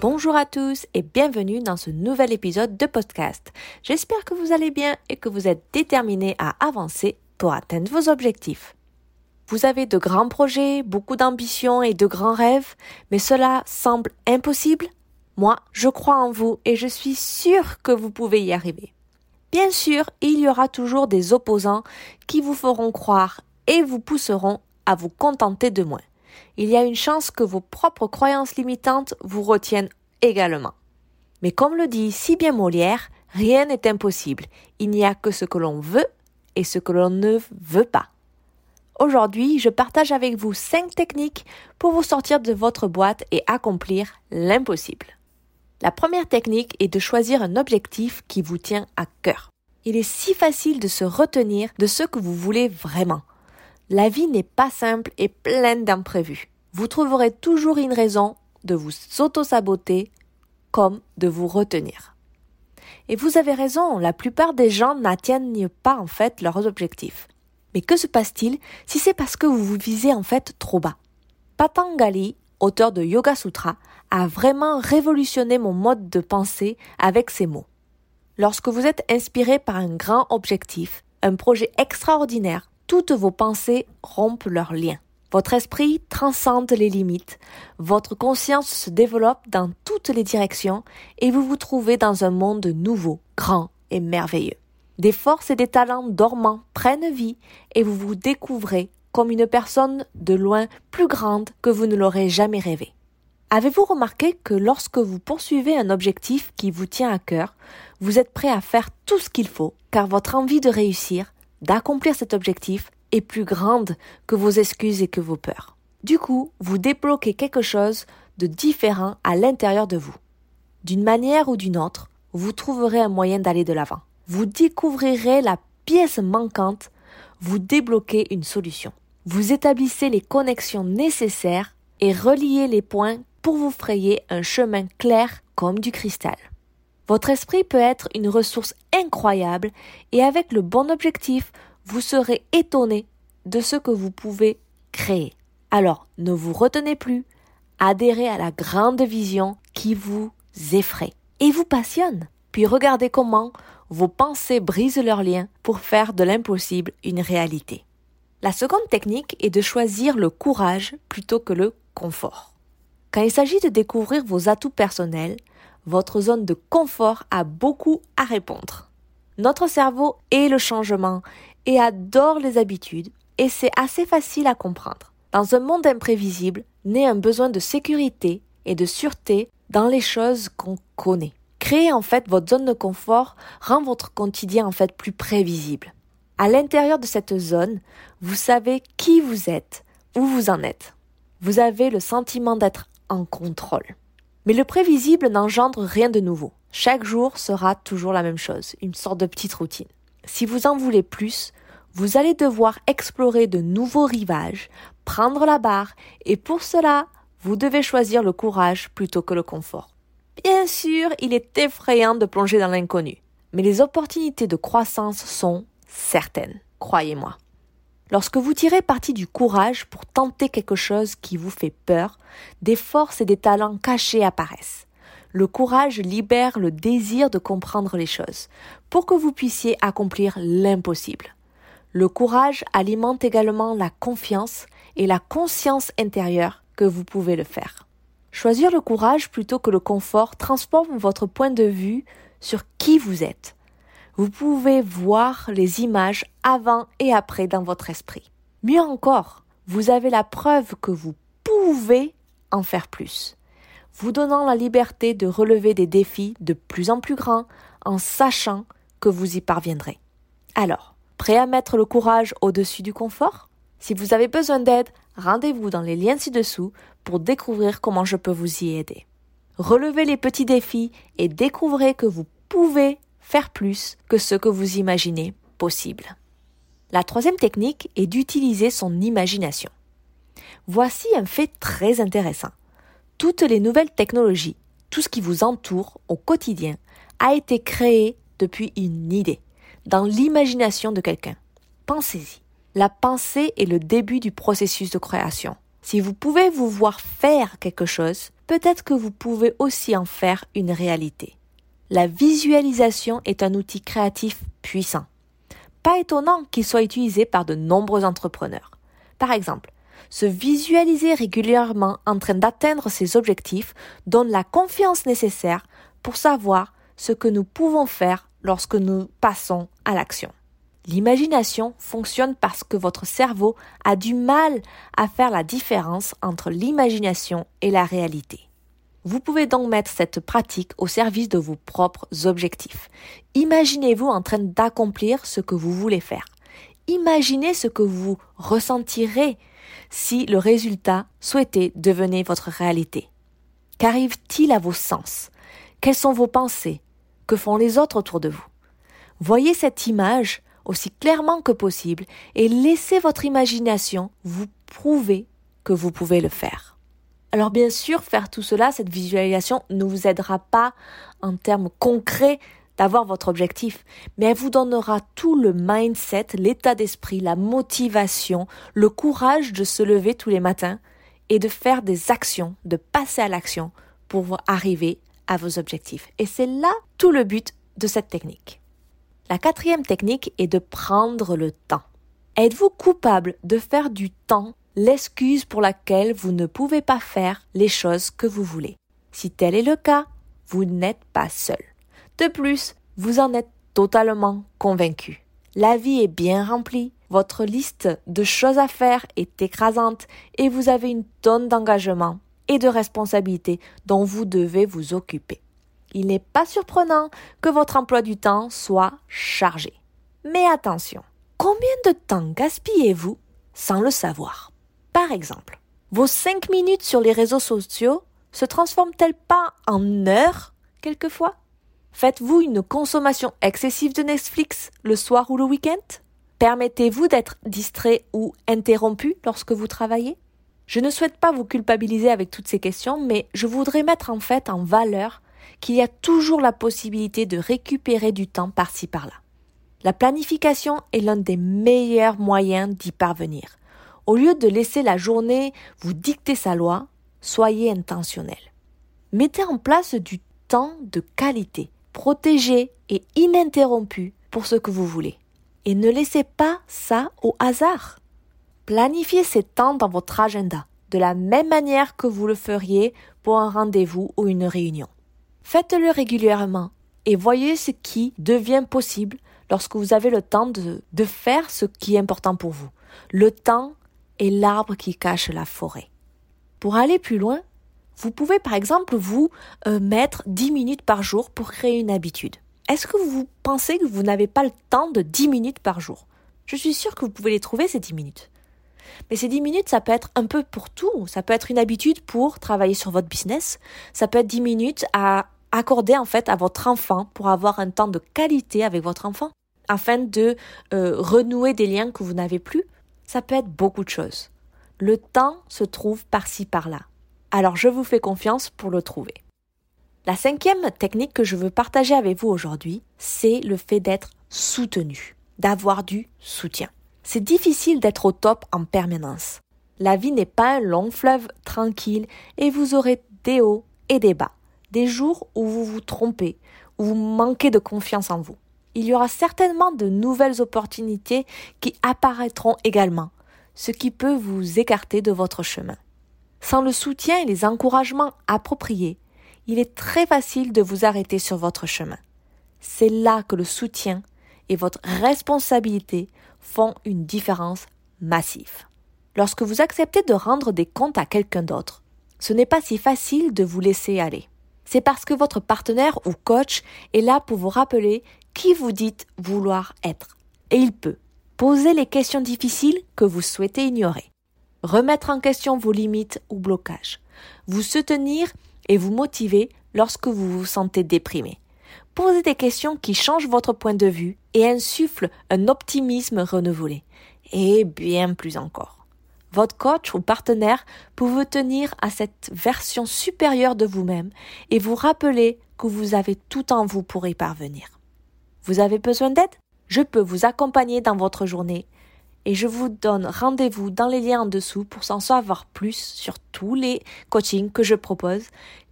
Bonjour à tous et bienvenue dans ce nouvel épisode de podcast. J'espère que vous allez bien et que vous êtes déterminés à avancer pour atteindre vos objectifs. Vous avez de grands projets, beaucoup d'ambitions et de grands rêves, mais cela semble impossible Moi, je crois en vous et je suis sûre que vous pouvez y arriver. Bien sûr, il y aura toujours des opposants qui vous feront croire et vous pousseront à vous contenter de moins il y a une chance que vos propres croyances limitantes vous retiennent également. Mais comme le dit si bien Molière, rien n'est impossible. Il n'y a que ce que l'on veut et ce que l'on ne veut pas. Aujourd'hui, je partage avec vous cinq techniques pour vous sortir de votre boîte et accomplir l'impossible. La première technique est de choisir un objectif qui vous tient à cœur. Il est si facile de se retenir de ce que vous voulez vraiment. La vie n'est pas simple et pleine d'imprévus. Vous trouverez toujours une raison de vous auto-saboter comme de vous retenir. Et vous avez raison, la plupart des gens n'atteignent pas en fait leurs objectifs. Mais que se passe-t-il si c'est parce que vous vous visez en fait trop bas? Patangali, auteur de Yoga Sutra, a vraiment révolutionné mon mode de pensée avec ces mots. Lorsque vous êtes inspiré par un grand objectif, un projet extraordinaire, toutes vos pensées rompent leurs liens. Votre esprit transcende les limites, votre conscience se développe dans toutes les directions et vous vous trouvez dans un monde nouveau, grand et merveilleux. Des forces et des talents dormants prennent vie et vous vous découvrez comme une personne de loin plus grande que vous ne l'aurez jamais rêvé. Avez-vous remarqué que lorsque vous poursuivez un objectif qui vous tient à cœur, vous êtes prêt à faire tout ce qu'il faut, car votre envie de réussir d'accomplir cet objectif est plus grande que vos excuses et que vos peurs. Du coup, vous débloquez quelque chose de différent à l'intérieur de vous. D'une manière ou d'une autre, vous trouverez un moyen d'aller de l'avant. Vous découvrirez la pièce manquante, vous débloquez une solution. Vous établissez les connexions nécessaires et reliez les points pour vous frayer un chemin clair comme du cristal. Votre esprit peut être une ressource incroyable et avec le bon objectif, vous serez étonné de ce que vous pouvez créer. Alors, ne vous retenez plus, adhérez à la grande vision qui vous effraie et vous passionne. Puis regardez comment vos pensées brisent leurs liens pour faire de l'impossible une réalité. La seconde technique est de choisir le courage plutôt que le confort. Quand il s'agit de découvrir vos atouts personnels, votre zone de confort a beaucoup à répondre. Notre cerveau est le changement et adore les habitudes, et c'est assez facile à comprendre. Dans un monde imprévisible, naît un besoin de sécurité et de sûreté dans les choses qu'on connaît. Créer en fait votre zone de confort rend votre quotidien en fait plus prévisible. À l'intérieur de cette zone, vous savez qui vous êtes, où vous en êtes. Vous avez le sentiment d'être en contrôle. Mais le prévisible n'engendre rien de nouveau. Chaque jour sera toujours la même chose, une sorte de petite routine. Si vous en voulez plus, vous allez devoir explorer de nouveaux rivages, prendre la barre, et pour cela, vous devez choisir le courage plutôt que le confort. Bien sûr, il est effrayant de plonger dans l'inconnu, mais les opportunités de croissance sont certaines, croyez-moi. Lorsque vous tirez parti du courage pour tenter quelque chose qui vous fait peur, des forces et des talents cachés apparaissent. Le courage libère le désir de comprendre les choses, pour que vous puissiez accomplir l'impossible. Le courage alimente également la confiance et la conscience intérieure que vous pouvez le faire. Choisir le courage plutôt que le confort transforme votre point de vue sur qui vous êtes vous pouvez voir les images avant et après dans votre esprit. Mieux encore, vous avez la preuve que vous pouvez en faire plus, vous donnant la liberté de relever des défis de plus en plus grands en sachant que vous y parviendrez. Alors, prêt à mettre le courage au-dessus du confort? Si vous avez besoin d'aide, rendez-vous dans les liens ci-dessous pour découvrir comment je peux vous y aider. Relevez les petits défis et découvrez que vous pouvez faire plus que ce que vous imaginez possible. La troisième technique est d'utiliser son imagination. Voici un fait très intéressant. Toutes les nouvelles technologies, tout ce qui vous entoure au quotidien, a été créé depuis une idée, dans l'imagination de quelqu'un. Pensez-y. La pensée est le début du processus de création. Si vous pouvez vous voir faire quelque chose, peut-être que vous pouvez aussi en faire une réalité. La visualisation est un outil créatif puissant. Pas étonnant qu'il soit utilisé par de nombreux entrepreneurs. Par exemple, se visualiser régulièrement en train d'atteindre ses objectifs donne la confiance nécessaire pour savoir ce que nous pouvons faire lorsque nous passons à l'action. L'imagination fonctionne parce que votre cerveau a du mal à faire la différence entre l'imagination et la réalité. Vous pouvez donc mettre cette pratique au service de vos propres objectifs. Imaginez-vous en train d'accomplir ce que vous voulez faire. Imaginez ce que vous ressentirez si le résultat souhaité devenait votre réalité. Qu'arrive-t-il à vos sens? Quelles sont vos pensées? Que font les autres autour de vous? Voyez cette image aussi clairement que possible et laissez votre imagination vous prouver que vous pouvez le faire. Alors bien sûr, faire tout cela, cette visualisation ne vous aidera pas en termes concrets d'avoir votre objectif, mais elle vous donnera tout le mindset, l'état d'esprit, la motivation, le courage de se lever tous les matins et de faire des actions, de passer à l'action pour arriver à vos objectifs. Et c'est là tout le but de cette technique. La quatrième technique est de prendre le temps. Êtes-vous coupable de faire du temps l'excuse pour laquelle vous ne pouvez pas faire les choses que vous voulez Si tel est le cas, vous n'êtes pas seul. De plus, vous en êtes totalement convaincu. La vie est bien remplie, votre liste de choses à faire est écrasante et vous avez une tonne d'engagement et de responsabilités dont vous devez vous occuper il n'est pas surprenant que votre emploi du temps soit chargé. Mais attention, combien de temps gaspillez-vous sans le savoir? Par exemple, vos 5 minutes sur les réseaux sociaux se transforment-elles pas en heures quelquefois? Faites-vous une consommation excessive de Netflix le soir ou le week-end? Permettez-vous d'être distrait ou interrompu lorsque vous travaillez? Je ne souhaite pas vous culpabiliser avec toutes ces questions, mais je voudrais mettre en fait en valeur qu'il y a toujours la possibilité de récupérer du temps par-ci par-là. La planification est l'un des meilleurs moyens d'y parvenir. Au lieu de laisser la journée vous dicter sa loi, soyez intentionnel. Mettez en place du temps de qualité, protégé et ininterrompu pour ce que vous voulez. Et ne laissez pas ça au hasard. Planifiez ces temps dans votre agenda, de la même manière que vous le feriez pour un rendez-vous ou une réunion. Faites-le régulièrement et voyez ce qui devient possible lorsque vous avez le temps de, faire ce qui est important pour vous. Le temps est l'arbre qui cache la forêt. Pour aller plus loin, vous pouvez par exemple vous euh, mettre 10 minutes par jour pour créer une habitude. Est-ce que vous pensez que vous n'avez pas le temps de 10 minutes par jour? Je suis sûre que vous pouvez les trouver ces 10 minutes. Mais ces 10 minutes, ça peut être un peu pour tout. Ça peut être une habitude pour travailler sur votre business. Ça peut être 10 minutes à accorder en fait à votre enfant pour avoir un temps de qualité avec votre enfant afin de euh, renouer des liens que vous n'avez plus. Ça peut être beaucoup de choses. Le temps se trouve par-ci par-là. Alors je vous fais confiance pour le trouver. La cinquième technique que je veux partager avec vous aujourd'hui, c'est le fait d'être soutenu, d'avoir du soutien. C'est difficile d'être au top en permanence. La vie n'est pas un long fleuve tranquille et vous aurez des hauts et des bas des jours où vous vous trompez, où vous manquez de confiance en vous. Il y aura certainement de nouvelles opportunités qui apparaîtront également, ce qui peut vous écarter de votre chemin. Sans le soutien et les encouragements appropriés, il est très facile de vous arrêter sur votre chemin. C'est là que le soutien et votre responsabilité font une différence massive. Lorsque vous acceptez de rendre des comptes à quelqu'un d'autre, ce n'est pas si facile de vous laisser aller c'est parce que votre partenaire ou coach est là pour vous rappeler qui vous dites vouloir être. Et il peut. Posez les questions difficiles que vous souhaitez ignorer. Remettre en question vos limites ou blocages. Vous soutenir et vous motiver lorsque vous vous sentez déprimé. Posez des questions qui changent votre point de vue et insufflent un optimisme renouvelé. Et bien plus encore. Votre coach ou partenaire peut vous tenir à cette version supérieure de vous-même et vous rappeler que vous avez tout en vous pour y parvenir. Vous avez besoin d'aide? Je peux vous accompagner dans votre journée et je vous donne rendez-vous dans les liens en dessous pour s'en savoir plus sur tous les coachings que je propose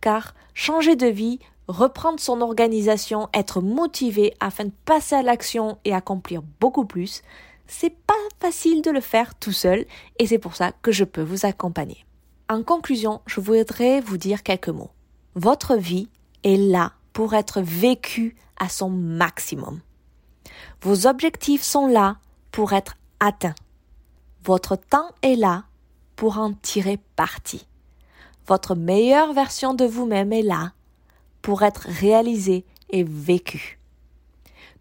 car changer de vie, reprendre son organisation, être motivé afin de passer à l'action et accomplir beaucoup plus, c'est pas facile de le faire tout seul et c'est pour ça que je peux vous accompagner. En conclusion, je voudrais vous dire quelques mots. Votre vie est là pour être vécue à son maximum. Vos objectifs sont là pour être atteints. Votre temps est là pour en tirer parti. Votre meilleure version de vous-même est là pour être réalisée et vécue.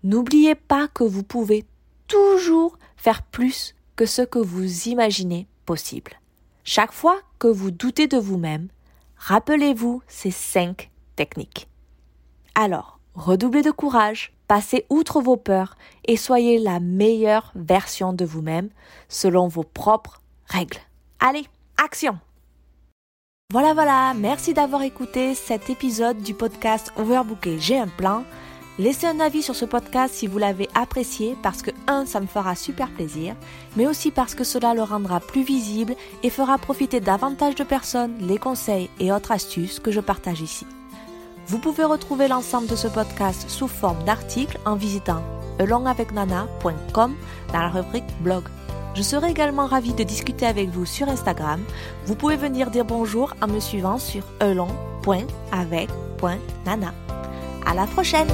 N'oubliez pas que vous pouvez toujours faire plus que ce que vous imaginez possible. Chaque fois que vous doutez de vous-même, rappelez-vous ces cinq techniques. Alors, redoublez de courage, passez outre vos peurs et soyez la meilleure version de vous-même selon vos propres règles. Allez, action Voilà, voilà, merci d'avoir écouté cet épisode du podcast Overbooké, j'ai un plan. Laissez un avis sur ce podcast si vous l'avez apprécié parce que, un, ça me fera super plaisir, mais aussi parce que cela le rendra plus visible et fera profiter davantage de personnes les conseils et autres astuces que je partage ici. Vous pouvez retrouver l'ensemble de ce podcast sous forme d'articles en visitant alongavecnana.com dans la rubrique blog. Je serai également ravie de discuter avec vous sur Instagram. Vous pouvez venir dire bonjour en me suivant sur elong.avec.nana. À la prochaine!